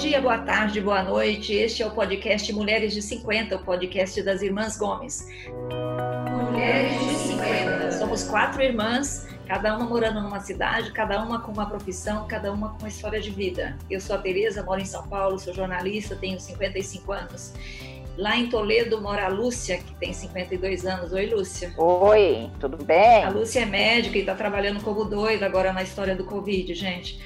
dia, boa tarde, boa noite. Este é o podcast Mulheres de 50, o podcast das Irmãs Gomes. Mulheres de 50. Somos quatro irmãs, cada uma morando numa cidade, cada uma com uma profissão, cada uma com uma história de vida. Eu sou a Tereza, moro em São Paulo, sou jornalista, tenho 55 anos. Lá em Toledo mora a Lúcia, que tem 52 anos. Oi, Lúcia. Oi, tudo bem? A Lúcia é médica e está trabalhando como doida agora na história do Covid, gente.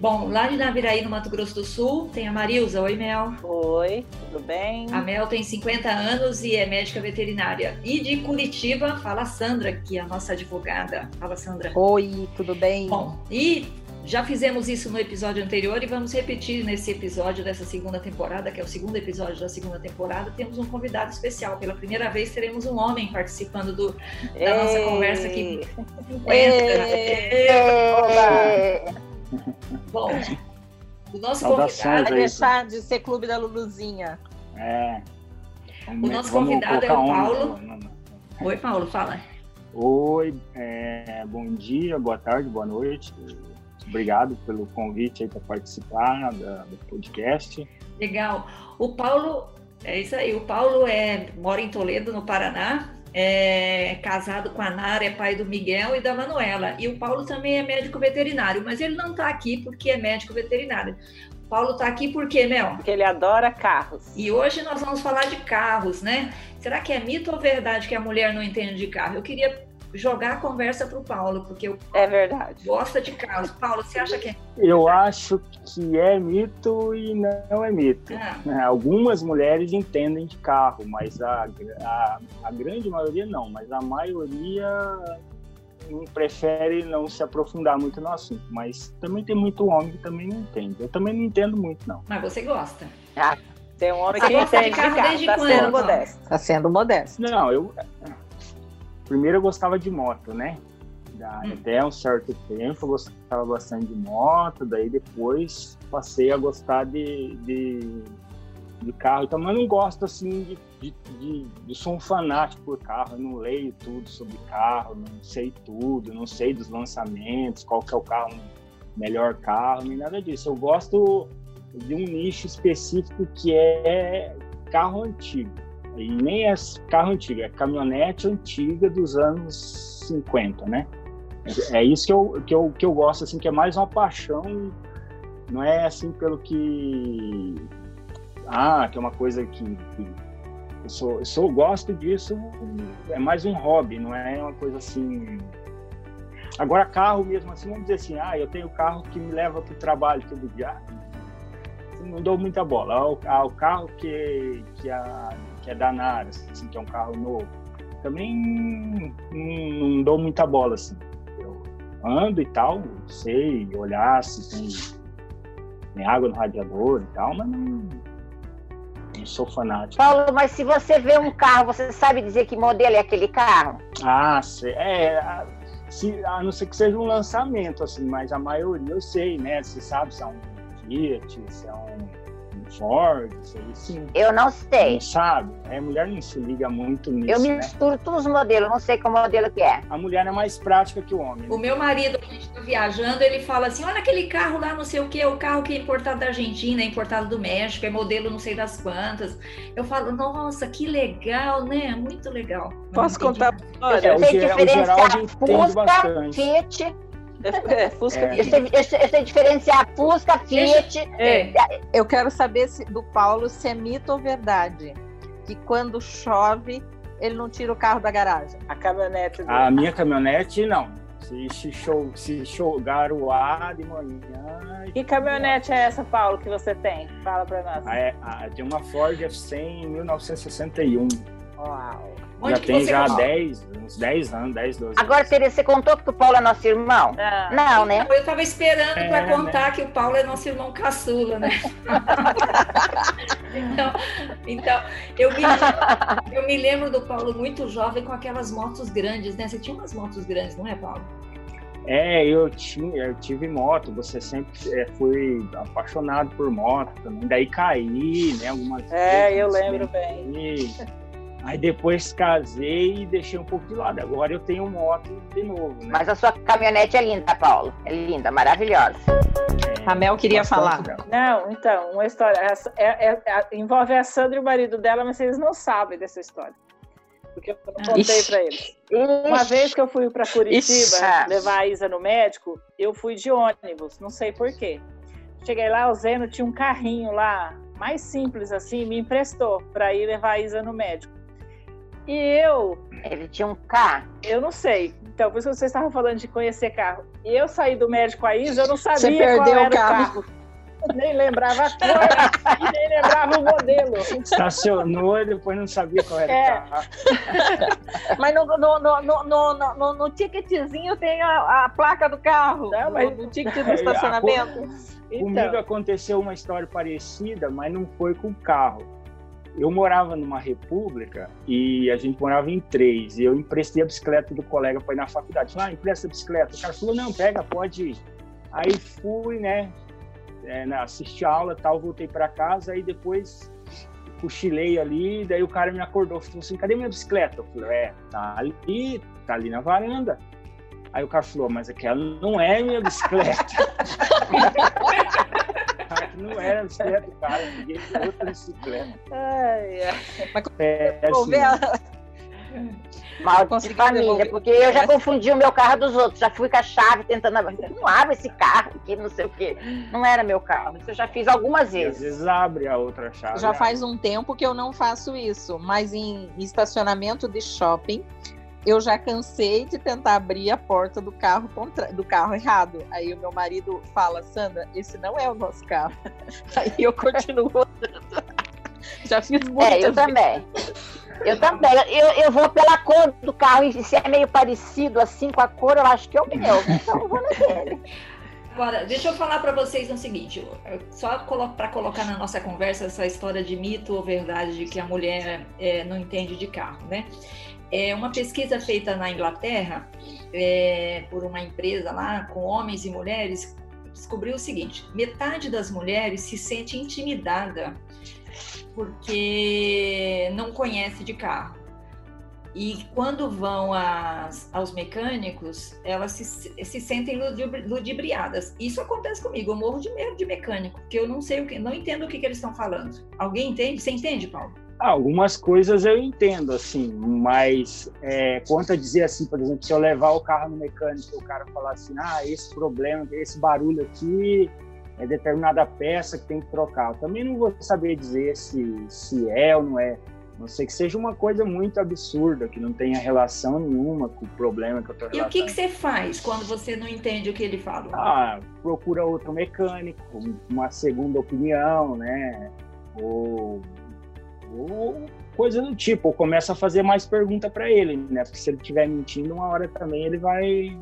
Bom, lá de Naviraí, no Mato Grosso do Sul, tem a Marilza. Oi, Mel. Oi, tudo bem? A Mel tem 50 anos e é médica veterinária. E de Curitiba, fala a Sandra, que é a nossa advogada. Fala, Sandra. Oi, tudo bem? Bom, e já fizemos isso no episódio anterior e vamos repetir nesse episódio dessa segunda temporada, que é o segundo episódio da segunda temporada. Temos um convidado especial. Pela primeira vez teremos um homem participando do, da Ei. nossa conversa aqui. 50. Ei. Ei. Bom, o nosso convidado. Vai deixar de ser clube da Luluzinha. É. Vamos, o nosso convidado é o Paulo. Oi, Paulo, fala. Oi, é, bom dia, boa tarde, boa noite. Obrigado pelo convite aí para participar da, do podcast. Legal. O Paulo, é isso aí. O Paulo é, mora em Toledo, no Paraná é casado com a Nara, é pai do Miguel e da Manuela. E o Paulo também é médico veterinário, mas ele não está aqui porque é médico veterinário. O Paulo está aqui por quê, Mel? Porque ele adora carros. E hoje nós vamos falar de carros, né? Será que é mito ou verdade que a mulher não entende de carro? Eu queria jogar a conversa para o Paulo, porque o é verdade. gosta de carros. Paulo, você acha que é? Eu acho que é mito e não é mito. Ah. É, algumas mulheres entendem de carro, mas a, a, a grande maioria não. Mas a maioria prefere não se aprofundar muito no assunto. Mas também tem muito homem que também não entende. Eu também não entendo muito, não. Mas você gosta? Ah, tem um homem que entende de carro, de carro tá sendo modesto. Tá sendo modesto. Não, eu primeiro eu gostava de moto, né? Da, hum. Até um certo tempo eu gostava bastante de moto, daí depois passei a gostar de, de, de carro. Então, eu não gosto assim de, de, de, de. sou um fanático por carro, eu não leio tudo sobre carro, não sei tudo, não sei dos lançamentos, qual que é o carro, melhor carro, nem nada disso. Eu gosto de um nicho específico que é carro antigo. E nem é carro antigo, é caminhonete antiga dos anos 50, né? É isso que eu, que eu, que eu gosto, assim, que é mais uma paixão, não é assim pelo que. Ah, que é uma coisa que. que eu, sou, eu sou, gosto disso, é mais um hobby, não é uma coisa assim. Agora, carro mesmo assim, vamos dizer assim, ah, eu tenho carro que me leva para o trabalho todo dia. Não dou muita bola. o, o carro que, que a que é da Nara, assim, que é um carro novo, também não, não, dou muita bola, assim. Eu ando e tal, sei olhar se tem, tem água no radiador e tal, mas não, não sou fanático. Paulo, mas se você vê um carro, você sabe dizer que modelo é aquele carro? Ah, sei. É, se, a não ser que seja um lançamento, assim, mas a maioria eu sei, né? Você sabe se é um Fiat, se é um Ford, isso aí sim. Eu não sei. Não sabe? A mulher não se liga muito nisso. Eu né? misturo né? todos os modelos, não sei qual modelo que é. A mulher é mais prática que o homem. Né? O meu marido, a gente está viajando, ele fala assim: olha aquele carro lá, não sei o que, o carro que é importado da Argentina, é importado do México, é modelo não sei das quantas. Eu falo, nossa, que legal, né? Muito legal. Posso contar? Olha, eu sei diferenciar Fusca, Fiat é, é, Fusca. É. Eu, sei, eu, sei, eu, sei, diferenciar Fusca, Fiat. É. Eu quero saber se, do Paulo se é mito ou verdade. Que quando chove, ele não tira o carro da garagem. A caminhonete. Do... A minha caminhonete, não. Se, show, se chover o ar de manhã. Que caminhonete é essa, Paulo, que você tem? Fala pra nós. Ah, é, ah, tem uma Ford F100 1961. Uau! Onde já tem já 10, uns 10 anos, 10, 12 Agora, Tereza, você contou que o Paulo é nosso irmão? Ah, não, né? Eu estava esperando é, para contar né? que o Paulo é nosso irmão caçula, né? então, então eu, me lembro, eu me lembro do Paulo muito jovem com aquelas motos grandes, né? Você tinha umas motos grandes, não é, Paulo? É, eu tinha, eu tive moto, você sempre é, foi apaixonado por moto também, daí caí, né, algumas É, vezes, eu lembro bem. Aí depois casei e deixei um pouco de lado. Agora eu tenho moto de novo. Né? Mas a sua caminhonete é linda, Paulo. É linda, maravilhosa. A Mel queria falar. Não, então, uma história. É, é, é, envolve a Sandra e o marido dela, mas vocês não sabem dessa história. Porque eu não contei para eles. Uma vez que eu fui para Curitiba Ixi. levar a Isa no médico, eu fui de ônibus, não sei porquê. Cheguei lá, o Zeno tinha um carrinho lá, mais simples assim, me emprestou para ir levar a Isa no médico. E eu. Ele tinha um carro? Eu não sei. Então, por isso que vocês estavam falando de conhecer carro. E eu saí do médico a Isa, eu não sabia Você perdeu qual era o carro. carro. Nem lembrava a cor nem lembrava o modelo. Estacionou e depois não sabia qual era é. o carro. Mas no, no, no, no, no, no ticketzinho tem a, a, placa do carro. Não, mas no ticket do estacionamento. Então. Comigo aconteceu uma história parecida, mas não foi com o carro eu morava numa república e a gente morava em três. E eu emprestei a bicicleta do colega para ir na faculdade. Falei, ah, empresta a bicicleta. O cara falou, não, pega, pode ir. Aí fui, né, é, assisti a aula tal, voltei para casa. Aí depois cochilei ali. Daí o cara me acordou, falou assim, cadê minha bicicleta? Eu falei, é, tá ali, tá ali na varanda. Aí o cara falou, mas aquela não é minha bicicleta. não era bicicleta do cara, peguei outra bicicleta. Ai, ai. Mas é, assim, Mal de família, porque eu já confundi o meu carro dos outros, já fui com a chave tentando abrir. Não abre esse carro aqui, não sei o quê. Não era meu carro. Isso eu já fiz algumas vezes. às vezes abre a outra chave. Já faz um tempo que eu não faço isso, mas em estacionamento de shopping, eu já cansei de tentar abrir a porta do carro contra... do carro errado. Aí o meu marido fala, Sandra, esse não é o nosso carro. Aí eu continuo andando. já fiz muito. É, eu também. Eu também. Eu, eu vou pela cor do carro e se é meio parecido assim com a cor, eu acho que é o meu. Então eu vou naquele. Agora, deixa eu falar para vocês o seguinte, só para colocar na nossa conversa essa história de mito ou verdade de que a mulher é, não entende de carro, né? É uma pesquisa feita na Inglaterra é, por uma empresa lá com homens e mulheres descobriu o seguinte: metade das mulheres se sente intimidada porque não conhece de carro. E quando vão aos mecânicos, elas se, se sentem ludibriadas. Isso acontece comigo. Eu morro de medo de mecânico, porque eu não sei o que, não entendo o que, que eles estão falando. Alguém entende? Você entende, Paulo? Algumas coisas eu entendo, assim, mas é, quanto a dizer assim, por exemplo, se eu levar o carro no mecânico e o cara falar assim, ah, esse problema, esse barulho aqui é determinada peça que tem que trocar. Eu também não vou saber dizer se, se é ou não é. Não sei que seja uma coisa muito absurda, que não tenha relação nenhuma com o problema que eu estou E o que, que você faz quando você não entende o que ele fala? Ah, procura outro mecânico, uma segunda opinião, né? Ou ou coisa do tipo, ou começa a fazer mais pergunta para ele, né? Porque se ele estiver mentindo, uma hora também ele vai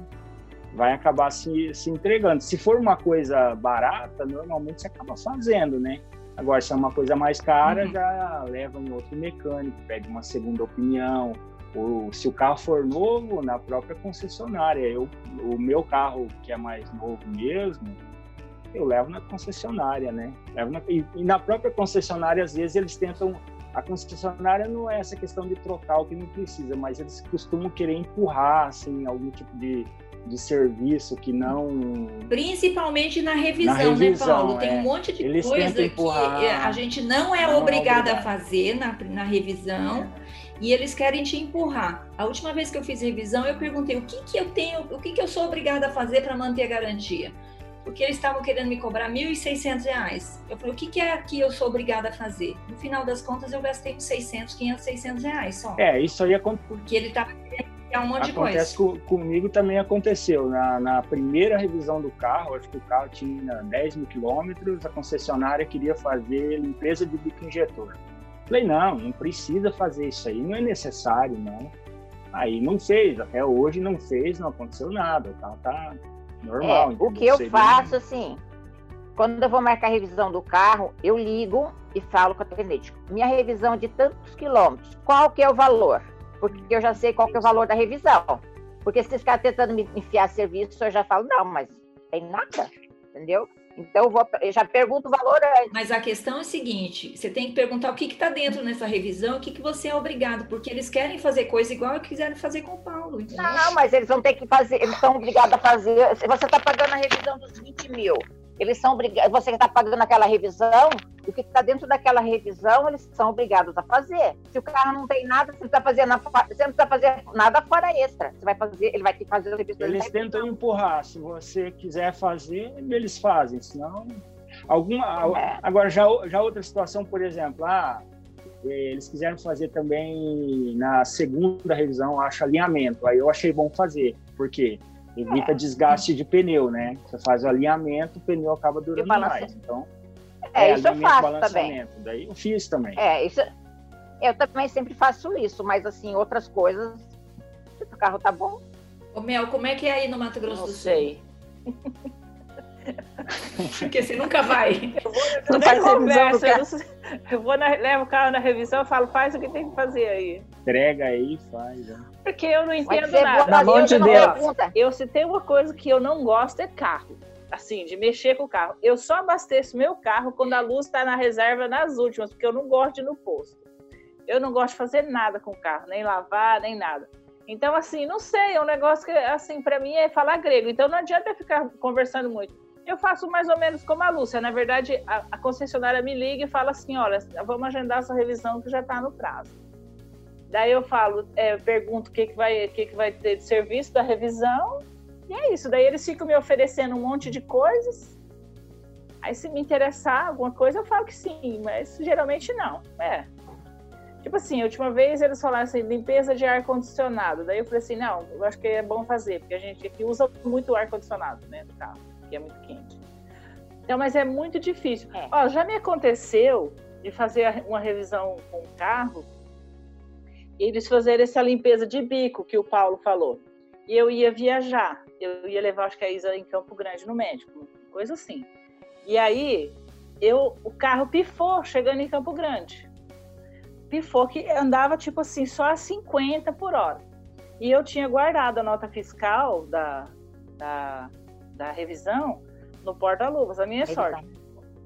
vai acabar se, se entregando. Se for uma coisa barata, normalmente você acaba fazendo, né? Agora, se é uma coisa mais cara, uhum. já leva um outro mecânico, pede uma segunda opinião. Ou se o carro for novo, na própria concessionária. Eu, o meu carro, que é mais novo mesmo, eu levo na concessionária, né? Levo na, e, e na própria concessionária, às vezes, eles tentam a concessionária não é essa questão de trocar o que não precisa, mas eles costumam querer empurrar assim algum tipo de, de serviço que não. Principalmente na revisão, na revisão né, Paulo? Tem um é. monte de eles coisa que a gente não é não obrigada a fazer na, na revisão. É. E eles querem te empurrar. A última vez que eu fiz revisão, eu perguntei o que, que eu tenho, o que, que eu sou obrigada a fazer para manter a garantia porque eles estavam querendo me cobrar R$ 1.600. Eu falei, o que, que é que eu sou obrigada a fazer? No final das contas, eu gastei uns 600, 500, 600 reais só. É, isso aí acontece. Porque ele estava querendo um monte acontece de coisa. Com, comigo também aconteceu. Na, na, primeira revisão do carro, acho que o carro tinha 10 mil quilômetros, a concessionária queria fazer limpeza de bico injetor. Falei, não, não precisa fazer isso aí, não é necessário, não. Aí não fez, até hoje não fez, não aconteceu nada, o carro tá Normal. É, o que eu faço, assim, quando eu vou marcar a revisão do carro, eu ligo e falo com a atendente. Minha revisão de tantos quilômetros, qual que é o valor? Porque eu já sei qual que é o valor da revisão. Porque se ficar tentando me enfiar serviço, eu já falo, não, mas tem nada, entendeu? Então eu, vou, eu já pergunto o valor antes. Mas a questão é a seguinte: você tem que perguntar o que está dentro nessa revisão, o que, que você é obrigado, porque eles querem fazer coisa igual que quiseram fazer com o Paulo. Entendeu? Não, mas eles vão ter que fazer, eles são obrigados a fazer. Você está pagando a revisão dos 20 mil, eles são obrigados, você que está pagando aquela revisão, o que está dentro daquela revisão, eles são obrigados a fazer. Se o carro não tem nada, você não está fazendo, precisa fazer nada fora extra. Você vai fazer, ele vai ter que fazer a revisão. Eles tentam empurrar. Se você quiser fazer, eles fazem. Senão, alguma. É. Agora, já, já outra situação, por exemplo, ah, eles quiseram fazer também na segunda revisão, acho alinhamento. Aí eu achei bom fazer. Por evita desgaste de pneu, né? Você faz o alinhamento, o pneu acaba durando mais. Então, é, é isso eu faço também. Daí eu fiz também. É, isso eu também sempre faço isso, mas assim, outras coisas, se o carro tá bom. Ô Mel, como é que é aí no Mato Grosso não do Sul? Sei. Porque você nunca vai. Eu vou, não faz conversa, eu, eu vou na, levo o carro na revisão e falo, faz o que tem que fazer aí. Entrega aí e faz. Né? Porque eu não entendo nada. Na mão de Deus. Eu, se tem uma coisa que eu não gosto é carro. Assim, de mexer com o carro. Eu só abasteço meu carro quando a luz está na reserva nas últimas, porque eu não gosto de ir no posto. Eu não gosto de fazer nada com o carro, nem lavar, nem nada. Então, assim, não sei, é um negócio que, assim, para mim é falar grego. Então, não adianta eu ficar conversando muito eu faço mais ou menos como a Lúcia. Na verdade, a, a concessionária me liga e fala assim: olha, vamos agendar essa revisão que já está no prazo. Daí eu falo, é, pergunto o que, que, vai, que, que vai ter de serviço da revisão, e é isso. Daí eles ficam me oferecendo um monte de coisas. Aí, se me interessar alguma coisa, eu falo que sim, mas geralmente não. É. Tipo assim, a última vez eles falaram assim, limpeza de ar-condicionado. Daí eu falei assim, não, eu acho que é bom fazer, porque a gente aqui usa muito ar-condicionado, né, do carro que é muito quente. Então, mas é muito difícil. É. Ó, já me aconteceu de fazer uma revisão com o carro eles fazerem essa limpeza de bico que o Paulo falou. E eu ia viajar, eu ia levar, acho que a Isa em Campo Grande no médico, coisa assim. E aí, eu, o carro pifou chegando em Campo Grande. Pifou que andava tipo assim, só a 50 por hora. E eu tinha guardado a nota fiscal da, da da revisão no porta-luvas, a minha sorte.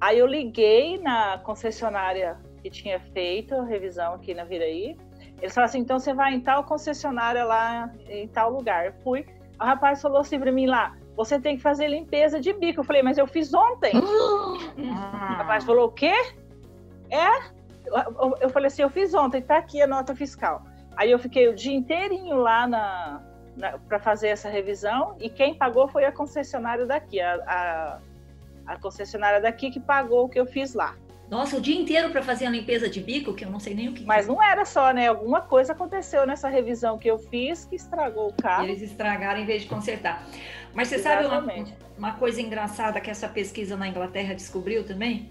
Aí eu liguei na concessionária que tinha feito a revisão aqui na Viraí. Eles falaram assim: então você vai em tal concessionária lá, em tal lugar. Eu fui. O rapaz falou assim para mim lá: você tem que fazer limpeza de bico. Eu falei: mas eu fiz ontem. Ah. O rapaz falou: o quê? É? Eu, falei assim: eu fiz ontem, tá aqui a nota fiscal. Aí eu fiquei o dia inteirinho lá na, para fazer essa revisão e quem pagou foi a concessionária daqui, a, a, a, concessionária daqui que pagou o que eu fiz lá. Nossa, o dia inteiro para fazer a limpeza de bico, que eu não sei nem o que. Mas não era só, né? Alguma coisa aconteceu nessa revisão que eu fiz que estragou o carro. Eles estragaram em vez de consertar. Mas você Exatamente. sabe uma, uma coisa engraçada que essa pesquisa na Inglaterra descobriu também?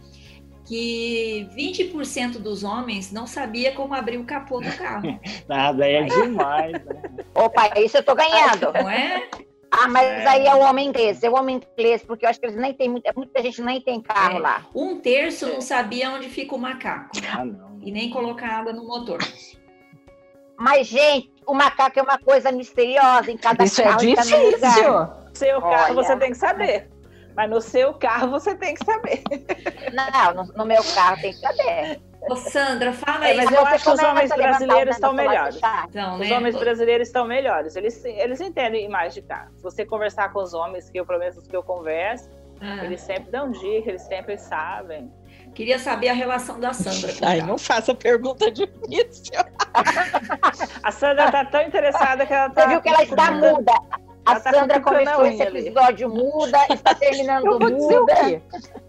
que 20% dos homens não sabia como abrir o capô do carro. Nada, é demais. Né? Opa, isso eu tô ganhando. Não é? Ah, mas é. aí é o homem inglês, é o homem inglês, porque eu acho que eles nem tem muita, muita gente nem tem carro é. lá. Um terço não sabia onde fica o macaco. Ah, não. E nem colocar água no motor. Mas, gente, o macaco é uma coisa misteriosa em cada Isso é carro. Isso é difícil. Seu carro Olha, você tem que saber. Mas no seu carro você tem que saber. Não, no, no meu carro tem que saber. Ô, Sandra, fala é, aí. É, mas eu acho que os homens brasileiros estão melhores. Então, né? Os homens brasileiros estão melhores. Eles, eles entendem mais de carro. Se você conversar com os homens, que eu, pelo menos os que eu converso, ah. eles sempre dão dica, eles sempre sabem. Queria saber a relação da Sandra. Ai, não faça pergunta difícil. a Sandra está tão interessada que ela tá. Você viu que ela está muda. A tá Sandra começou esse episódio ali. muda, está terminando eu vou muda. o quê?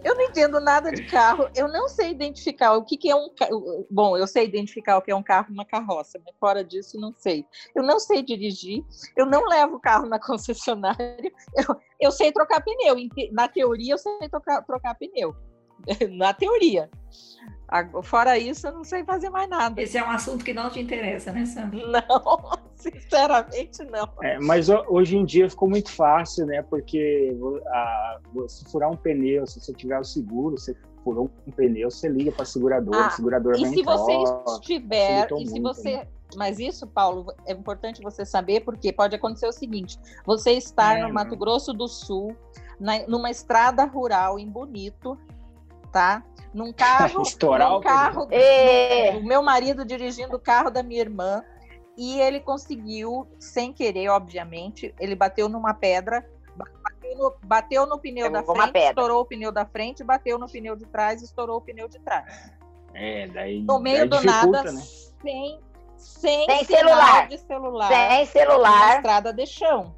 Eu não entendo nada de carro. Eu não sei identificar o que, que é um carro. Bom, eu sei identificar o que é um carro e uma carroça, mas fora disso, não sei. Eu não sei dirigir, eu não levo o carro na concessionária, eu, eu sei trocar pneu. Na teoria, eu sei trocar, trocar pneu. na teoria. Fora isso, eu não sei fazer mais nada. Esse é um assunto que não te interessa, né, Sandra? Não, sinceramente não. É, mas hoje em dia ficou muito fácil, né? Porque a, se furar um pneu, se você tiver o seguro, você furou um pneu, você liga para a seguradora, ah, o segurador E se você estiver, e se você né? mas isso, Paulo, é importante você saber, porque pode acontecer o seguinte: você está é, no Mato Grosso do Sul, na, numa estrada rural em Bonito, tá? Num carro, Estourar num carro, é. o meu marido dirigindo o carro da minha irmã e ele conseguiu, sem querer, obviamente, ele bateu numa pedra, Bateu no, bateu no pneu da frente, estourou o pneu da frente, bateu no pneu de trás, estourou o pneu de trás. É, daí. No meio daí do nada, né? sem, sem, sem celular. de celular. Sem celular. Na estrada de chão.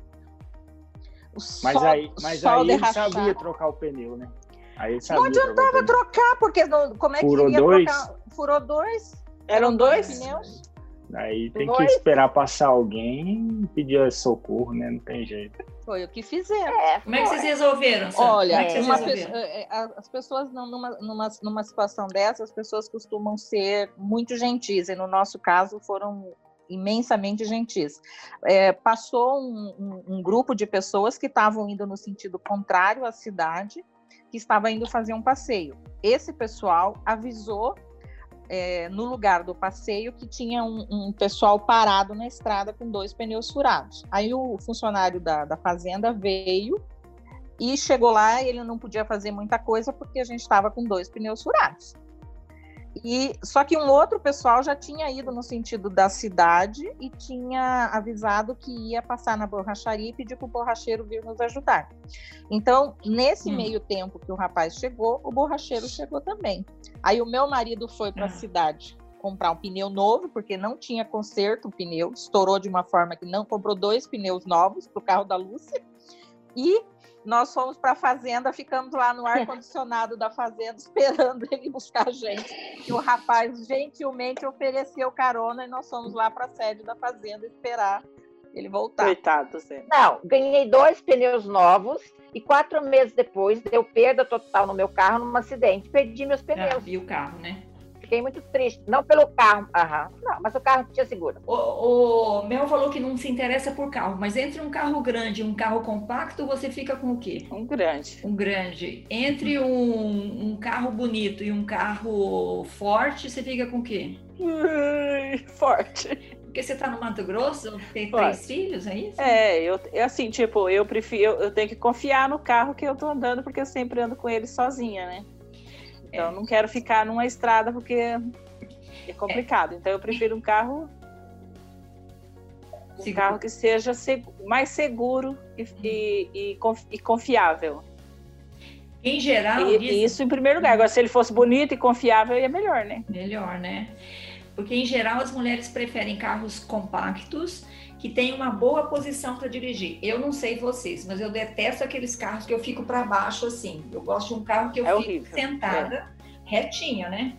O mas sol, aí, mas aí ele sabia trocar o pneu, né? Aí não adiantava trocar, porque não, como é Furou que ia dois? trocar? Furou dois? Eram dois pneus? Aí tem que esperar passar alguém e pedir socorro, né? Não tem jeito. Foi o que fizeram. É, Como é que vocês resolveram? Olha, vocês uma resolveram? pe- as pessoas não, numa, numa, numa situação dessa, as pessoas costumam ser muito gentis, e no nosso caso foram imensamente gentis. É, passou um, um- um grupo de pessoas que estavam indo no sentido contrário à cidade, que estava indo fazer um passeio. Esse pessoal avisou é, no lugar do passeio que tinha um, um pessoal parado na estrada com dois pneus furados. Aí o funcionário da, da fazenda veio e chegou lá ele não podia fazer muita coisa porque a gente estava com dois pneus furados. E só que um outro pessoal já tinha ido no sentido da cidade e tinha avisado que ia passar na borracharia e pedir para o borracheiro vir nos ajudar. Então, nesse Hum. meio tempo que o rapaz chegou, o borracheiro chegou também. Aí o meu marido foi para a Ah. cidade comprar um pneu novo, porque não tinha conserto o pneu, estourou de uma forma que não comprou dois pneus novos para o carro da Lúcia. E nós fomos para a fazenda, ficamos lá no ar-condicionado da fazenda, esperando ele buscar a gente. E o rapaz gentilmente ofereceu carona e nós fomos lá para a sede da fazenda esperar ele voltar. Coitado, Zé. Não, ganhei dois pneus novos e quatro meses depois deu perda total no meu carro num acidente. Perdi meus Ah, pneus. vi o carro, né? Fiquei muito triste. Não pelo carro, aham. Não, mas o carro tinha seguro. O, o Mel falou que não se interessa por carro, mas entre um carro grande e um carro compacto, você fica com o quê? Um grande. Um grande. Entre um, um carro bonito e um carro forte, você fica com o quê? Ui, Forte. Porque você tá no Mato Grosso, tem Forte. três filhos, é isso? É, eu, eu, assim, tipo, eu prefiro, eu, eu tenho que confiar no carro que eu tô andando, porque eu sempre ando com ele sozinha, né? Então, É. eu não quero ficar numa estrada porque é complicado. Então, eu prefiro um carro, um Seguro. carro que seja mais seguro e, e, e conf- confiável. Em geral, E, isso em primeiro lugar. Agora, se ele fosse bonito e confiável, ia melhor, né? Melhor, né? Porque em geral as mulheres preferem carros compactos que têm uma boa posição para dirigir. Eu não sei vocês, mas eu detesto aqueles carros que eu fico para baixo assim. Eu gosto de um carro que eu É fico horrível, sentada retinha, né?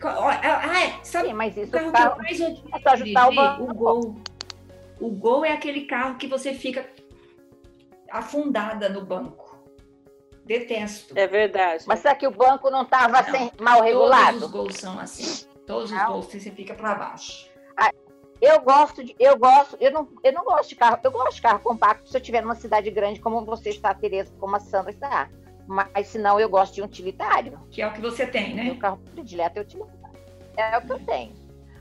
Ó, Ah, é, sabe Sim, mas o isso carro o que eu carro. mais É o dirigir? banco. O Gol. O Gol é aquele carro que você fica afundada no banco. Detesto. É verdade. Mas será que o banco não estava mal Todos regulado? os gols são assim. Todos os Não. gols você fica para baixo. Eu gosto de, eu gosto, eu não, eu não gosto de carro, eu gosto de carro compacto se eu estiver numa cidade grande como você está, Tereza, como a Sandra está. Mas se não, eu gosto de um utilitário. Que é o que você tem, Meu né? carro predileto é utilitário. É o que eu tenho.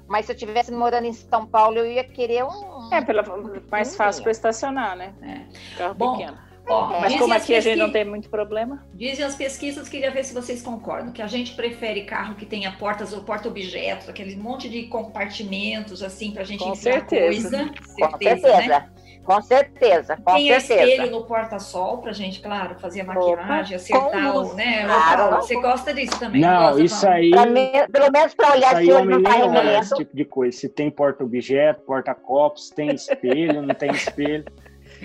Mas se eu estivesse morando em São Paulo, eu ia querer um. É, pela, mais fácil para estacionar, né? É. Carro Bom, pequeno. Ó, É. Mas dizem como aqui a gente não tem muito problema. Dizem as pesquisas, queria ver se vocês concordam, que a gente prefere carro que tenha portas ou porta-objetos, aquele monte de compartimentos, assim, pra gente Com certeza. coisa. Com Certeza, certeza. né? Com certeza. Com Tem certeza. espelho no porta-sol pra gente, claro, fazer a maquiagem, acertar com o, luz. né? Claro. Você gosta disso também? Não, gosta, isso Paulo? aí. Pra me- pelo menos para olhar se homem não está nem olha esse remendo. tipo de coisa. Se tem porta-objeto, porta-copos, tem espelho, não tem espelho.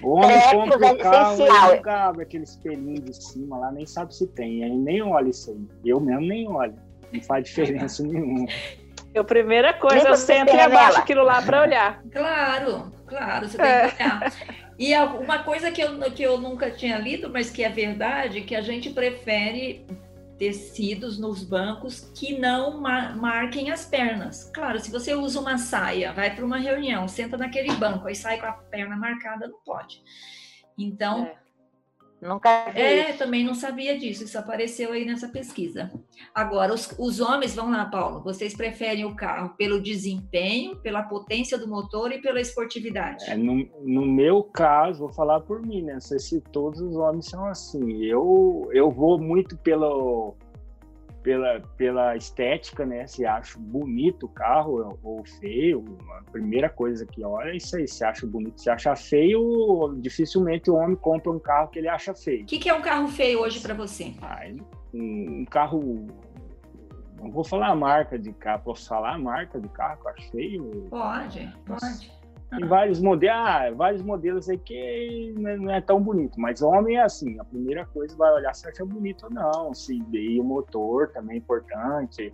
O homem É, compra é o carro essencial. e nunca abre aquele espelhinho de cima lá, nem sabe se tem. Aí nem olha isso aí. Eu mesmo nem olho. Não faz diferença nenhuma. Eu, primeira coisa, Nem eu sento e abaixo aquilo lá para olhar. Claro, claro, você tem É. que olhar. E a- uma coisa que eu, que eu nunca tinha lido, mas que é verdade, que a gente prefere tecidos nos bancos que não ma- marquem as pernas. Claro, se você usa uma saia, vai para uma reunião, senta naquele banco, aí sai com a perna marcada, não pode. Então, É. Nunca vi. é, também não sabia disso, isso apareceu aí nessa pesquisa. Agora, os, os homens, vão lá, Paulo, vocês preferem o carro pelo desempenho, pela potência do motor e pela esportividade? É, no, no meu caso, vou falar por mim, né? Não sei se todos os homens são assim. Eu, eu vou muito pelo, pela, pela estética, né? Se acha bonito o carro ou feio, a primeira coisa que olha é isso aí. Se acha bonito, se acha feio, dificilmente o homem compra um carro que ele acha feio. O que, que é um carro feio hoje para você? Ah, um, um, carro. Não vou falar a marca de carro, posso falar a marca de carro que eu acho feio? Pode, pode. Tem vários modelos, ah, vários modelos aí que não é tão bonito, mas homem é assim, a primeira coisa vai olhar se acha bonito ou não, se e o motor também é importante,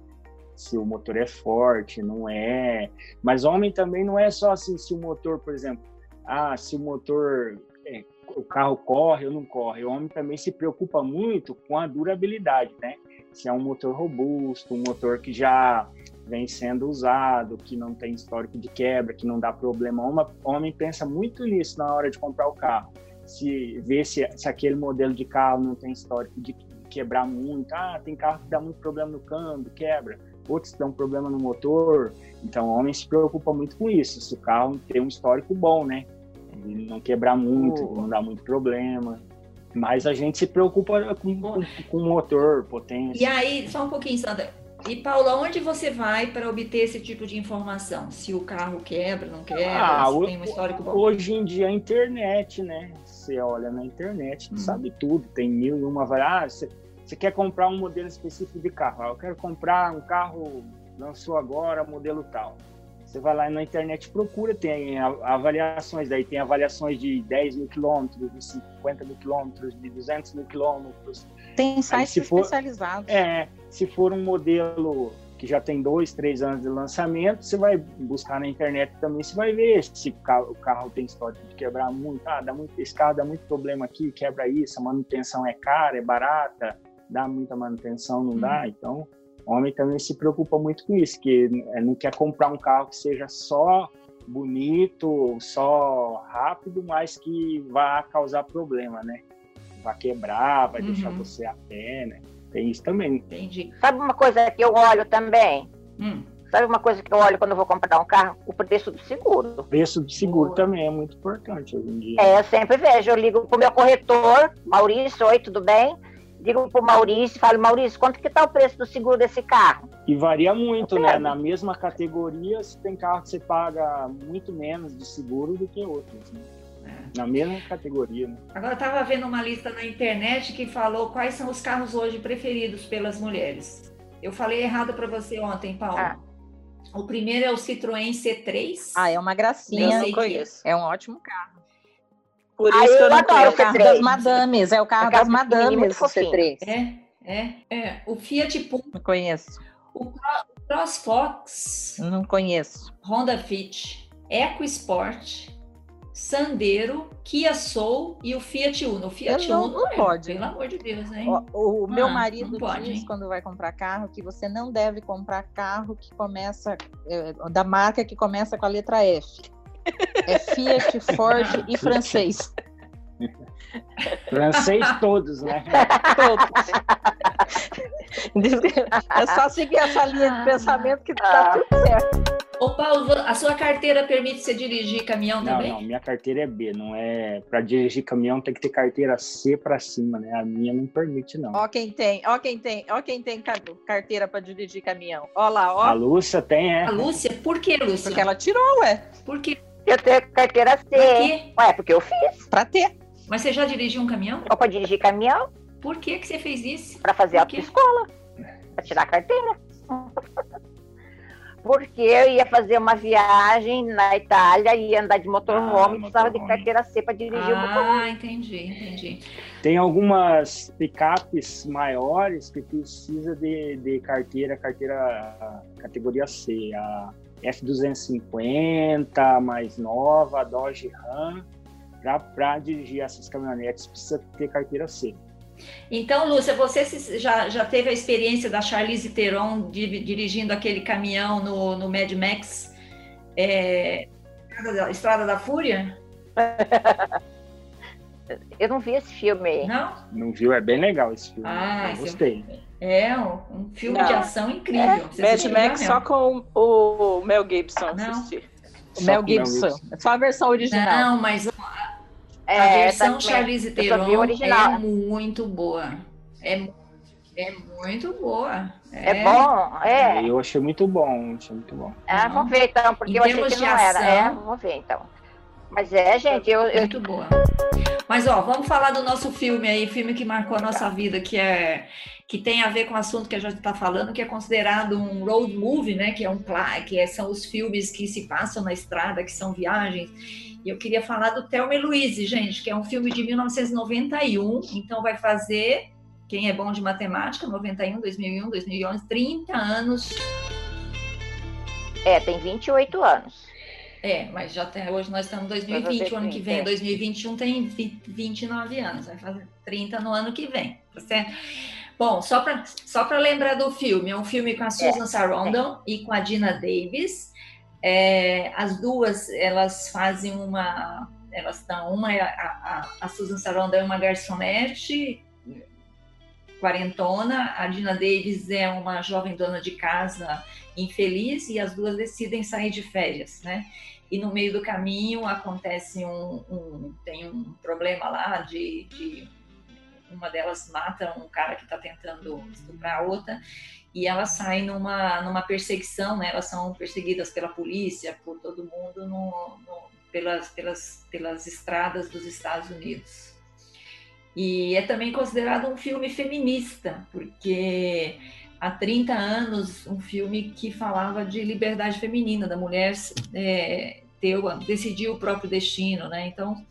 se o motor é forte, não é. Mas homem também não é só assim, se o motor, por exemplo, ah, se o motor é, o carro corre ou não corre. O homem também se preocupa muito com a durabilidade, né? Se é um motor robusto, um motor que já vem sendo usado, que não tem histórico de quebra, que não dá problema. O homem pensa muito nisso na hora de comprar o carro. Se vê se, se aquele modelo de carro não tem histórico de quebrar muito. Ah, tem carro que dá muito problema no câmbio, quebra. Outros dão problema no motor. Então, o homem se preocupa muito com isso. Se o carro tem um histórico bom, né? Ele não quebrar muito, oh. não dá muito problema. Mas a gente se preocupa com, com, motor, potência. E aí, só um pouquinho, Sandra. E Paula, onde você vai para obter esse tipo de informação? Se o carro quebra, não quebra, ah, se tem um histórico bom? Hoje em dia a internet, né? Você olha na internet, hum. sabe tudo, tem mil e uma ah, você, você quer comprar um modelo específico de carro? Ah, eu quero comprar um carro lançou agora, modelo tal. Você vai lá na internet procura, tem avaliações, daí tem avaliações de 10 mil quilômetros, de 50 mil quilômetros, de 200 mil quilômetros. Tem sites especializados. É, se for um modelo que já tem dois, três anos de lançamento, você vai buscar na internet também, você vai ver se o carro, o carro tem história de quebrar muito, ah, dá muito, esse carro dá muito problema aqui, quebra isso, a manutenção é cara, é barata, dá muita manutenção, não dá, hum. então o homem também se preocupa muito com isso, que é, não quer comprar um carro que seja só bonito, só rápido, mas que vá causar problema, né? Vai quebrar, vai uhum. deixar você a pé, né? Tem isso também. Entendi. Sabe uma coisa que eu olho também? Hum. Sabe uma coisa que eu olho quando eu vou comprar um carro? O preço do seguro. O preço do seguro Boa. também é muito importante hoje em dia. É, eu sempre vejo. Eu ligo pro meu corretor, Maurício, oi, tudo bem? Digo pro Maurício, falo, Maurício, quanto que tá o preço do seguro desse carro? E varia muito, né? Na mesma categoria, tem carro que você paga muito menos de seguro do que outros, né? na mesma categoria. Né? Agora, eu estava vendo uma lista na internet que falou quais são os carros hoje preferidos pelas mulheres. Eu falei errado para você ontem, Paulo. Ah. O primeiro é o Citroën C3. Ah, é uma gracinha. Eu não conheço. É um ótimo carro. Por isso ah, que eu, eu não. É o carro das madames, é o carro é das madames, o C3. É, é, é. O Fiat Punto. Não conheço. O CrossFox. Não conheço. Honda Fit. EcoSport. Sandero, Kia Soul e o Fiat Uno. O Fiat não, Uno, não é, pode. Pelo amor de Deus, hein? O, o meu ah, marido pode, diz hein? quando vai comprar carro que você não deve comprar carro que começa é, da marca que começa com a letra F. É Fiat, Ford e francês. Francês todos, né? Todos. É só seguir essa linha de pensamento que tá tudo certo. Ô Paulo, a sua carteira permite você dirigir caminhão não, também? Não, minha carteira é B, não é para dirigir caminhão tem que ter carteira C para cima, né? A minha não permite não. Ó quem tem, ó quem tem, ó quem tem carteira para dirigir caminhão. Ó lá, ó. A Lúcia tem, é. A Lúcia, por que, Lúcia? Porque ela tirou, ué. Por quê? Eu tenho carteira C. Por quê? Ué, porque eu fiz. Para ter. Mas você já dirigiu um caminhão? Ou para dirigir caminhão? Por que que você fez isso? Para fazer a escola, para tirar a carteira porque eu ia fazer uma viagem na Itália, ia andar de motorhome, ah, precisava de carteira C para dirigir ah, o motorhome. Ah, entendi, entendi. Tem algumas picapes maiores que precisa de, de carteira, carteira categoria C, a F250, mais nova, Dodge Ram, para dirigir essas caminhonetes precisa ter carteira C. Então, Lúcia, você já, já teve a experiência da Charlize Theron de, dirigindo aquele caminhão no, no Mad Max é, Estrada da Fúria? Eu não vi esse filme. Não? Não viu? É bem legal esse filme. Ah, Eu gostei. É um, filme não. de ação incrível. É. Mad Max só com o Mel Gibson. Não. O Mel Gibson. Mel Gibson. Só a versão original. Não, mas é, a versão Charlize Theron é muito boa. É É muito boa. É, é bom, é. Eu achei muito bom, achei muito bom. Ah, vou ver então, porque em eu achei que não ação, era. É, vou ver então. Mas é, gente, eu, eu... Muito boa. Mas ó, vamos falar do nosso filme aí, filme que marcou a nossa vida, que é que tem a ver com o assunto que a gente está falando, que é considerado um road movie, né? Que é um que é, são os filmes que se passam na estrada, que são viagens. E eu queria falar do Thelma e Louise, gente, que é um filme de 1991, então vai fazer quem é bom de matemática, 91, 2001, 2011, 30 anos. É, tem 28 anos. É, mas já tem, hoje nós estamos em 2020, o ano que vem, é. 2021 tem 29 anos, vai fazer 30 no ano que vem, tá certo? Bom, só para só lembrar do filme, é um filme com a Susan é, Sarandon é. e com a Dina Davis. É, as duas, elas fazem uma... Elas estão... Uma é a, a, a Susan Sarandon é uma garçonete quarentona, a Dina Davis é uma jovem dona de casa infeliz e as duas decidem sair de férias, né? E no meio do caminho acontece um, um tem um problema lá de, de uma delas mata um cara que está tentando estuprar a outra e elas saem numa, numa perseguição, né? Elas são perseguidas pela polícia, por todo mundo, no, no, pelas, pelas, pelas estradas dos Estados Unidos. E é também considerado um filme feminista, porque há 30 anos, um filme que falava de liberdade feminina, da mulher é, ter, decidir o próprio destino, né? Então,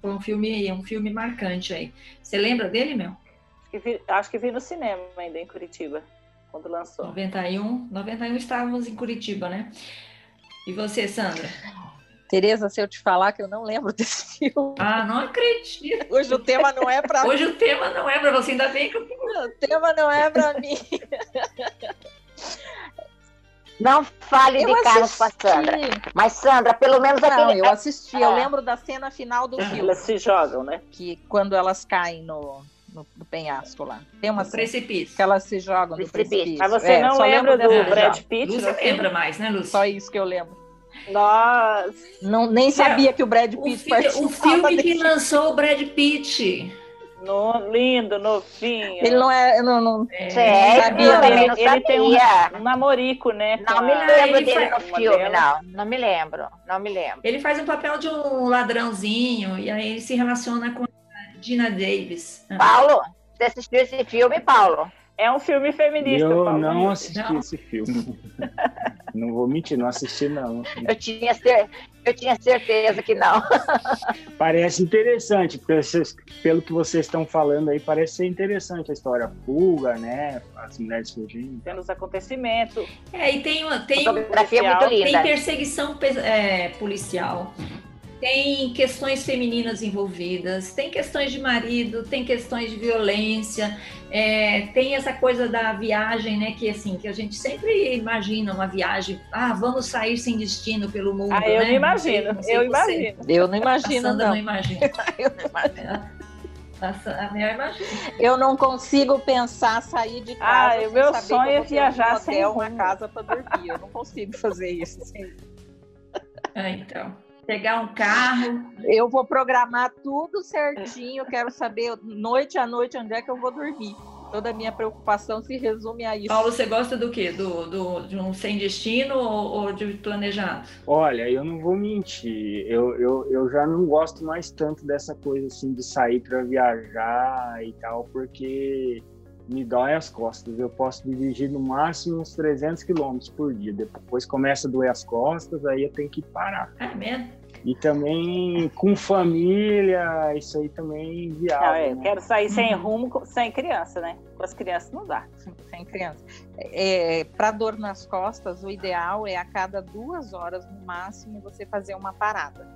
foi um filme, um filme marcante aí. Você lembra dele, meu? Acho que, vi, acho que vi no cinema ainda em Curitiba, quando lançou. 91, 91 estávamos em Curitiba, né? E você, Sandra? Tereza, se eu te falar que eu não lembro desse filme. Ah, não acredito. Hoje o tema não é para Hoje o tema não é para você, ainda bem que eu... O tema não é para mim. Não fale eu de Carlos com a Sandra. Mas, Sandra, pelo menos Não, aquele... eu assisti. Eu ah. lembro da cena final do filme. Elas se jogam, né? Que quando elas caem no, no, no penhasco lá. Tem uma precipício. Que elas se jogam no precipício. Mas você é, não lembra do Brad Pitt? Lúcia lembra mais, né, Lúcia? Só isso que eu lembro. Nossa! Não, nem sabia que o Brad Pitt o, o filme que lançou o Brad Pitt. No, lindo, novinho. Ele não é. Não, não, é, sabia, ele, ele, ele tem um, um, namorico, né? Não me lembro dele no filme, não. Não me lembro. Não me lembro. Ele faz o papel de um ladrãozinho e aí ele se relaciona com a Gina Davis. Ah. Paulo, você assistiu esse filme, Paulo? É um filme feminista. Eu Paulo. não assisti não. esse filme. não vou mentir, não assisti, não. Eu tinha, cer eu tinha certeza que não. parece interessante, pelo que vocês estão falando aí, parece ser interessante a história. Fuga, né? As mulheres fugindo. Pelos acontecimentos. É, e tem, tem, tem perseguição é, policial tem questões femininas envolvidas, tem questões de marido, tem questões de violência, é, tem essa coisa da viagem, né? Que assim, que a gente sempre imagina uma viagem, ah, vamos sair sem destino pelo mundo. Ah, eu né? não imagino, não sei, não eu imagino. Eu não imagino. A não. não imagina. eu não imagino. Eu não consigo pensar sair de casa. Ah, o meu sonho é viajar um hotel, sem uma casa para dormir. Eu não consigo fazer isso. Assim. Ah, então pegar um carro. Eu vou programar tudo certinho, quero saber noite a noite onde é que eu vou dormir. Toda a minha preocupação se resume a isso. Paulo, você gosta do quê? Do, do, de um sem destino ou, ou de planejado? Olha, eu não vou mentir. Eu, eu, eu já não gosto mais tanto dessa coisa assim de sair para viajar e tal, porque me dói as costas. Eu posso dirigir no máximo uns 300 quilômetros por dia. Depois começa a doer as costas, aí eu tenho que parar. É mesmo? E também com família, isso aí também viável. Não, eu né? quero sair sem rumo, sem criança, né? Com as crianças não dá. Sem criança. É, Para dor nas costas, o ideal é a cada duas horas, no máximo, você fazer uma parada.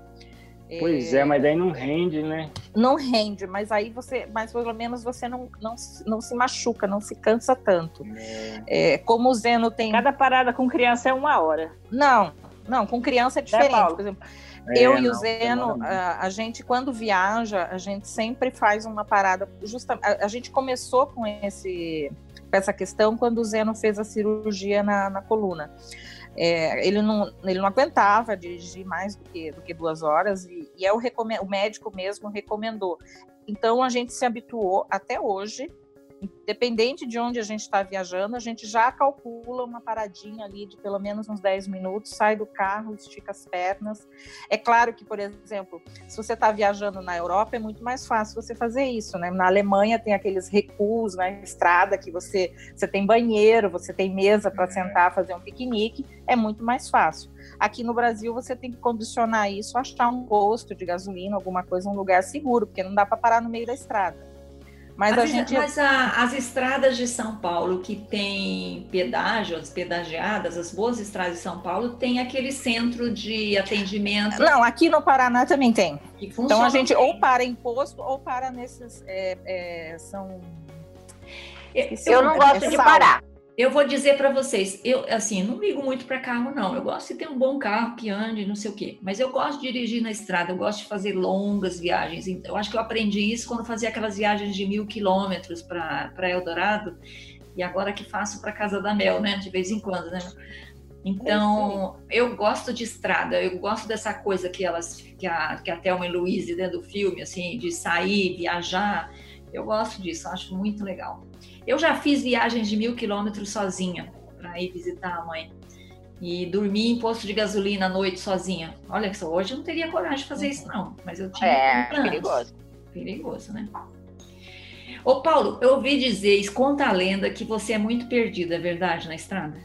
Pois é, mas daí não rende, né? Não rende, mas aí você, mas pelo menos você não, não, não se machuca, não se cansa tanto. É. É, como o Zeno tem. Cada parada com criança é uma hora. Não, não, com criança é diferente. É, Por exemplo, é, eu e o Zeno, a, a, gente quando viaja, a gente sempre faz uma parada. Justa, a, a gente começou com esse, com essa questão quando o Zeno fez a cirurgia na, na coluna. É, ele, não, ele não aguentava dirigir mais do que, do que duas horas e, e é o, o médico mesmo recomendou. Então a gente se habituou até hoje independente de onde a gente está viajando, a gente já calcula uma paradinha ali de pelo menos uns 10 minutos, sai do carro, estica as pernas. É claro que, por exemplo, se você está viajando na Europa, é muito mais fácil você fazer isso, né? Na Alemanha tem aqueles recuos na estrada que você, você tem banheiro, você tem mesa para é. sentar, fazer um piquenique, é muito mais fácil. Aqui no Brasil você tem que condicionar isso, achar um posto de gasolina, alguma coisa, um lugar seguro, porque não dá para parar no meio da estrada. Mas, a gente... mas a, as estradas de São Paulo que tem pedágio, as pedagiadas, as boas estradas de São Paulo, tem aquele centro de atendimento. Não, aqui no Paraná também tem. Então a gente bem. ou para em posto ou para nesses. É, é, são. Eu, eu não gosto é de parar. Eu vou dizer para vocês, eu assim, não ligo muito para carro não. Eu gosto de ter um bom carro que ande, não sei o quê. Mas eu gosto de dirigir na estrada. Eu gosto de fazer longas viagens. Então, eu acho que eu aprendi isso quando fazia aquelas viagens de mil quilômetros para Eldorado. E agora que faço para Casa da Mel, né? De vez em quando, né? Então, eu gosto de estrada, eu gosto dessa coisa que elas, que a, que a Thelma e Louise, dentro do filme, assim, de sair, viajar. Eu gosto disso, acho muito legal. Eu já fiz viagens de mil quilômetros sozinha para ir visitar a mãe. E dormir em posto de gasolina à noite sozinha. Olha só, hoje eu não teria coragem de fazer isso, não. Mas eu tinha. É, perigoso. Perigoso, né? Ô, Paulo, eu ouvi dizer, conta a lenda, que você é muito perdido, é verdade, na estrada?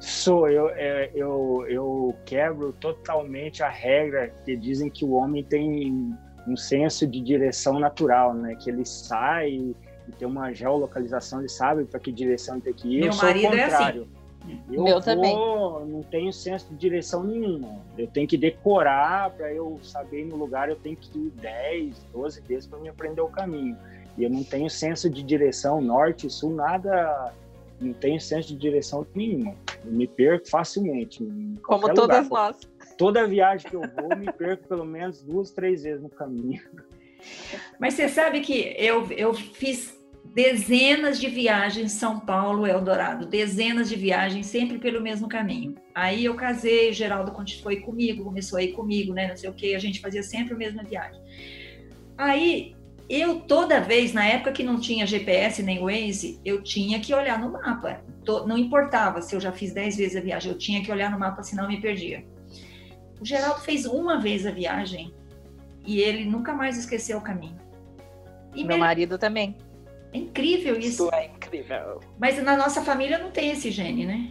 Sou, eu, é, eu, eu quebro totalmente a regra que dizem que o homem tem um senso de direção natural, né? Que ele sai e tem uma geolocalização, ele sabe para que direção tem que ir. Meu eu marido sou o contrário. é assim. Eu Meu vou, também. não tenho senso de direção nenhuma. Eu tenho que decorar para eu saber no lugar, eu tenho que ir 10, 12 vezes para me aprender o caminho. E eu não tenho senso de direção norte, sul, nada. Não tenho senso de direção nenhuma. Eu me perco facilmente. Como todas lugar. nós. Toda viagem que eu vou, me perco pelo menos duas, três vezes no caminho. Mas você sabe que eu, eu fiz dezenas de viagens São Paulo Eldorado, dezenas de viagens sempre pelo mesmo caminho. Aí eu casei, o Geraldo foi comigo, começou a ir comigo, né, não sei o que, a gente fazia sempre a mesma viagem. Aí eu toda vez, na época que não tinha GPS nem Waze, eu tinha que olhar no mapa. Não importava se eu já fiz dez vezes a viagem, eu tinha que olhar no mapa, senão eu me perdia. O Geraldo fez uma vez a viagem e ele nunca mais esqueceu o caminho. E Meu marido também. É incrível isso. Isso é incrível. Mas na nossa família não tem esse gene, né?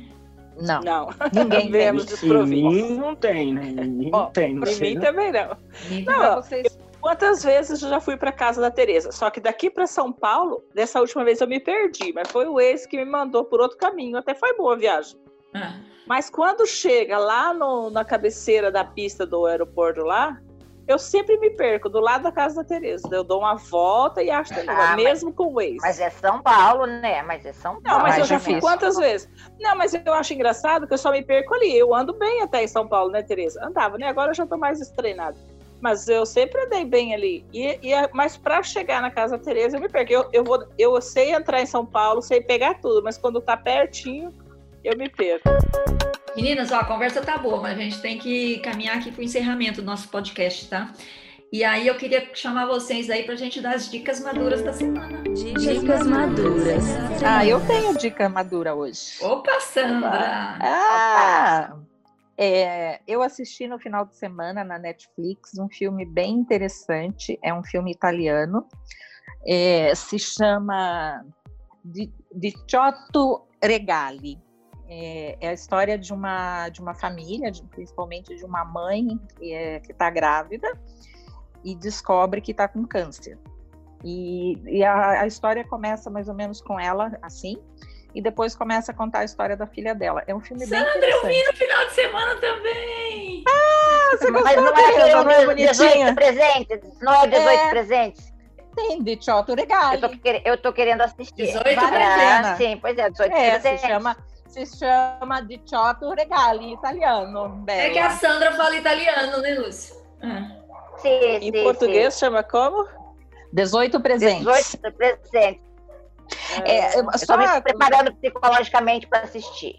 Não. Não. Ninguém tem. Em mim não tem, né? Bom, tem. Não em mim também não. Não, vocês... Quantas vezes eu já fui para casa da Tereza? Só que daqui para São Paulo, dessa última vez eu me perdi, mas foi o ex que me mandou por outro caminho. Até foi boa a viagem. Ah. Mas quando chega lá no, na cabeceira da pista do aeroporto lá, eu sempre me perco do lado da casa da Tereza. Eu dou uma volta e acho que ah, mesmo mas, com o ex. Mas é São Paulo, né? Mas é São Paulo. Não, mas eu já fui quantas vezes? Não, mas eu acho engraçado que eu só me perco ali. Eu ando bem até em São Paulo, né, Tereza? Andava, né? Agora eu já tô mais estreinado. Mas eu sempre andei bem ali. E, e é, mas para chegar na casa da Tereza, eu me perco. Eu, eu, vou, eu sei entrar em São Paulo, sei pegar tudo, mas quando tá pertinho, eu me perco. Meninas, ó, a conversa tá boa, mas a gente tem que caminhar aqui para o encerramento do nosso podcast, tá? E aí eu queria chamar vocês aí para a gente dar as dicas maduras da semana. Dicas maduras. Ah, eu tenho dica madura hoje. Opa, Sandra! Ah! É, eu assisti no final de semana na Netflix um filme bem interessante. É um filme italiano. É, se chama Di, Ciotto Regali. É, é, a história de uma, de uma família, de, principalmente de uma mãe que é, está grávida e descobre que está com câncer. E, e a, a, história começa mais ou menos com ela assim, e depois começa a contar a história da filha dela. É um filme Sandra, bem interessante. eu vi no final de semana também! Ah, você Mas não é aquele 18 presentes? Não é 18 é... presentes? Tem, de Ciotto Regali. Eu tô, eu tô querendo assistir. 18 vale ah, Sim, pois é, 18 é, presentes. Se chama se chama di Ciotto Regali em italiano. Bella. É que a Sandra fala italiano, né, Lúcia? Ah. Sim, em sim, português sim. chama como? 18 presentes. 18 presentes. É, eu estou me preparando psicologicamente para assistir.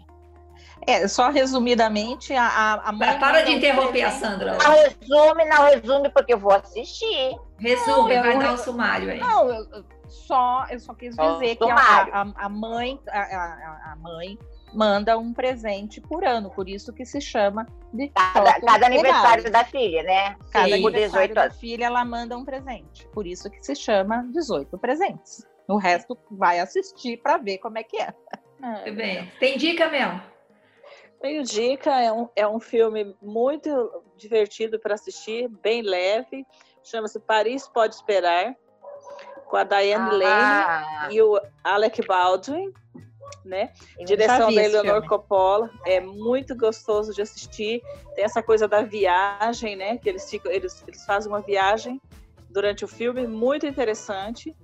É, só resumidamente, a, a mãe. Para de interromper a Sandra. Não resume, não resume, porque eu vou assistir. Resume, não, vai eu, dar o um sumário aí. Não, eu, só, eu só quis dizer que a, a, a, mãe, a, a, mãe manda um presente por ano, por isso que se chama de cada, cada aniversário da filha, né? Cada Sim. aniversário da filha ela manda um presente, por isso que se chama 18 presentes. O resto vai assistir para ver como é que é. Muito bem. Tem dica, Mel? Tenho dica, é um, é um filme muito divertido para assistir, bem leve. Chama-se Paris Pode Esperar, com a Diane ah. Lane e o Alec Baldwin, né? Eu Direção da Eleanor Coppola. É muito gostoso de assistir. Tem essa coisa da viagem, né? Que eles ficam, eles, eles fazem uma viagem durante o filme, muito interessante.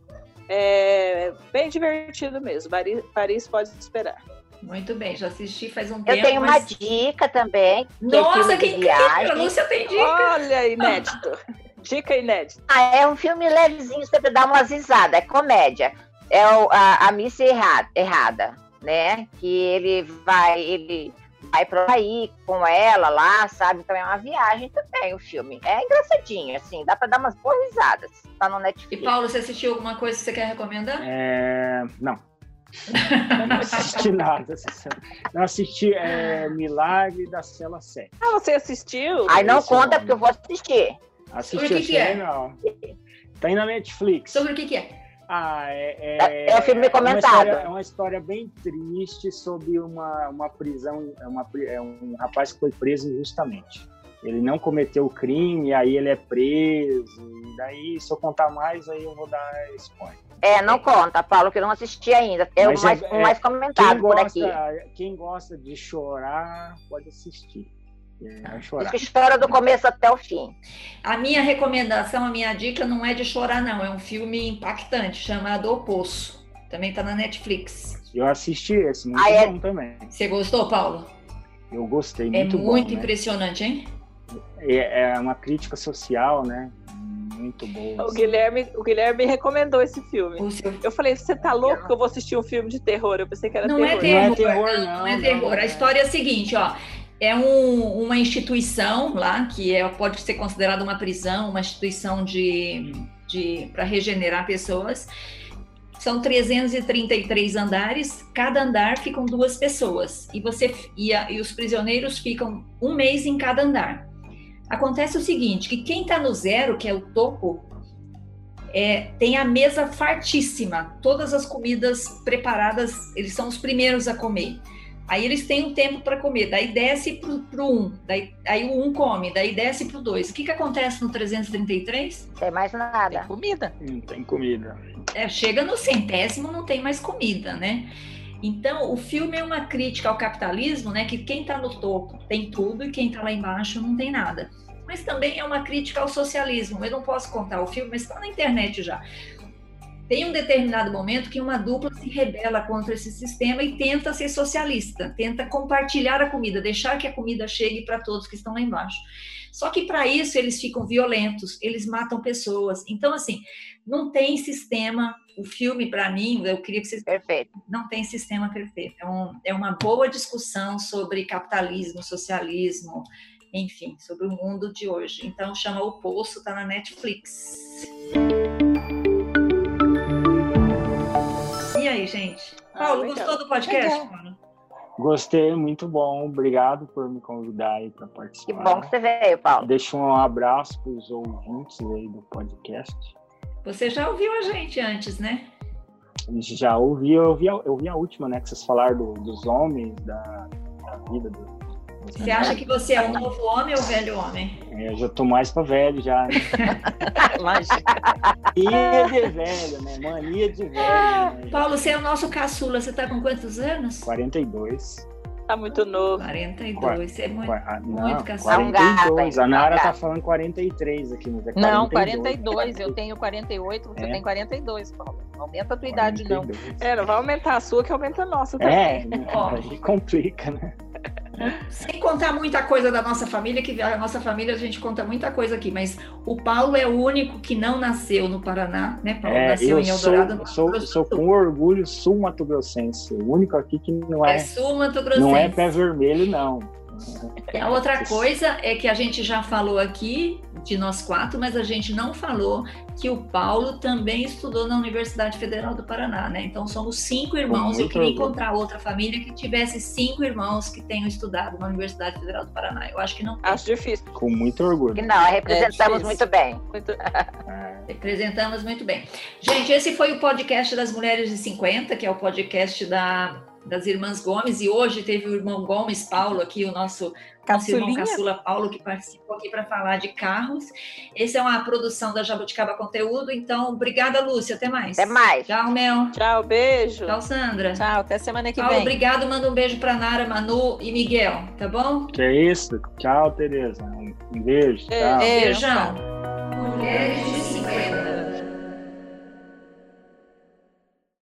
É bem divertido mesmo. Paris, Paris pode esperar. Muito bem, já assisti faz um tempo. Eu tenho mas... uma dica também. Que é Nossa, é que incrível! Lúcia tem dica. Olha, inédito. dica inédita. Ah, é um filme levezinho, você dá umas risadas, é comédia. É o, a, a missa errada, errada, né? Que ele vai, ele vai para aí com ela lá, sabe? Então é uma viagem também o filme. É engraçadinho, assim, dá para dar umas boas risadas. Tá no Netflix. E Paulo, você assistiu alguma coisa que você quer recomendar? É... Não. não assisti nada. Não assisti é, Milagre da Cela 7. Ah, você assistiu? Aí não conta porque eu vou assistir. Assisti, Sobre o que, que é? Não. Tem na Netflix. Sobre o que, que é? Ah, é, é, é, filme comentado. Uma história, é uma história bem triste sobre uma, uma prisão, é uma, é um rapaz que foi preso injustamente. Ele não cometeu o crime, aí ele é preso, e daí, se eu contar mais, aí eu vou dar spoiler. É, não conta, Paulo, que eu não assisti ainda. É o mais, é, mais comentado gosta, por aqui. Quem gosta de chorar, pode assistir. É, chorar. Diz que chora do começo até o fim. A minha recomendação, a minha dica não é de chorar, não. É um filme impactante, chamado O Poço. Também está na Netflix. Eu assisti esse, muito ah, é... bom também. Você gostou, Paulo? Eu gostei, muito É muito bom, né? impressionante, né? hein? É, é uma crítica social, né? muito boa. O Guilherme, o Guilherme recomendou esse filme. Eu falei, você tá louco que eu vou assistir um filme de terror? Eu pensei que era não terror. É terror. Não é terror, não. Não, é terror. A história é a seguinte, ó. É um, uma instituição lá, que é, pode ser considerada uma prisão, uma instituição de, de para regenerar pessoas. São 333 andares, cada andar ficam duas pessoas. E você e, a, e os prisioneiros ficam um mês em cada andar. Acontece o seguinte, que quem está no zero, que é o topo, é, tem a mesa fartíssima, todas as comidas preparadas, eles são os primeiros a comer. Aí eles têm um tempo para comer, daí desce para o um, daí, aí o um come, daí desce para o dois. O que, que acontece no 333? Tem mais nada. Tem comida. Não tem comida. É, chega no centésimo, não tem mais comida, né? Então, o filme é uma crítica ao capitalismo, né? Que quem está no topo tem tudo e quem está lá embaixo não tem nada mas também é uma crítica ao socialismo. Eu não posso contar o filme, mas está na internet já. Tem um determinado momento que uma dupla se rebela contra esse sistema e tenta ser socialista, tenta compartilhar a comida, deixar que a comida chegue para todos que estão lá embaixo. Só que para isso eles ficam violentos, eles matam pessoas. Então, assim, não tem sistema. O filme, para mim, eu queria que vocês. Perfeito. Não tem sistema perfeito. É, um, é uma boa discussão sobre capitalismo, socialismo, enfim, sobre o mundo de hoje. Então chama O Poço, está na Netflix. Gente? Ah, Paulo, ah, gostou do podcast, mano? Gostei, muito bom. Obrigado por me convidar aí para participar. Que bom que você veio, Paulo. Deixa um abraço para os ouvintes aí do podcast. Você já ouviu a gente antes, né? Já ouvi, eu ouvi, eu ouvi a última, né? Que vocês falaram do, dos homens, da, da vida do, você acha que você é um novo homem ou velho homem? É, eu já tô mais pra velho já, né? Lógico. Mania de velho, né? Mania de velho. Né? Paulo, você é o nosso caçula. Você tá com quantos anos? 42. Tá muito novo. 42. Você é muito, ah, não, muito caçula. 42. A Nara tá falando 43 aqui, mas é 42. Não, 42. Eu tenho 48, você é? tem 42, Paulo. Não aumenta a tua 42. idade, não. É, não vai aumentar a sua, que aumenta a nossa também. É, aí complica, né? Sem contar muita coisa da nossa família, que a nossa família a gente conta muita coisa aqui, mas o Paulo é o único que não nasceu no Paraná, né, Paulo? É, nasceu em Eldorado. Sou, sou, sou com orgulho sul-mato-grossense, o único aqui que não é. É sul-mato-grossense. Não é pé vermelho, não. E a outra coisa é que a gente já falou aqui de nós quatro, mas a gente não falou que o Paulo também estudou na Universidade Federal do Paraná, né? Então somos cinco irmãos. Eu queria encontrar outra família que tivesse cinco irmãos que tenham estudado na Universidade Federal do Paraná. Eu acho que não. Acho difícil. Com muito orgulho. Que não, representamos é muito bem. Muito... É. Representamos muito bem. Gente, esse foi o podcast das Mulheres de 50, que é o podcast da das irmãs Gomes, e hoje teve o irmão Gomes Paulo aqui, o nosso, nosso irmão caçula Paulo, que participou aqui para falar de carros. Essa é uma produção da Jabuticaba Conteúdo, então obrigada, Lúcia, até mais. Até mais. Tchau, Mel. Tchau, beijo. Tchau, Sandra. Tchau, até semana que Paulo, vem. obrigado, manda um beijo para Nara, Manu e Miguel, tá bom? Que é isso. Tchau, Tereza. Um beijo. Tchau. Beijão. Mulheres de 50.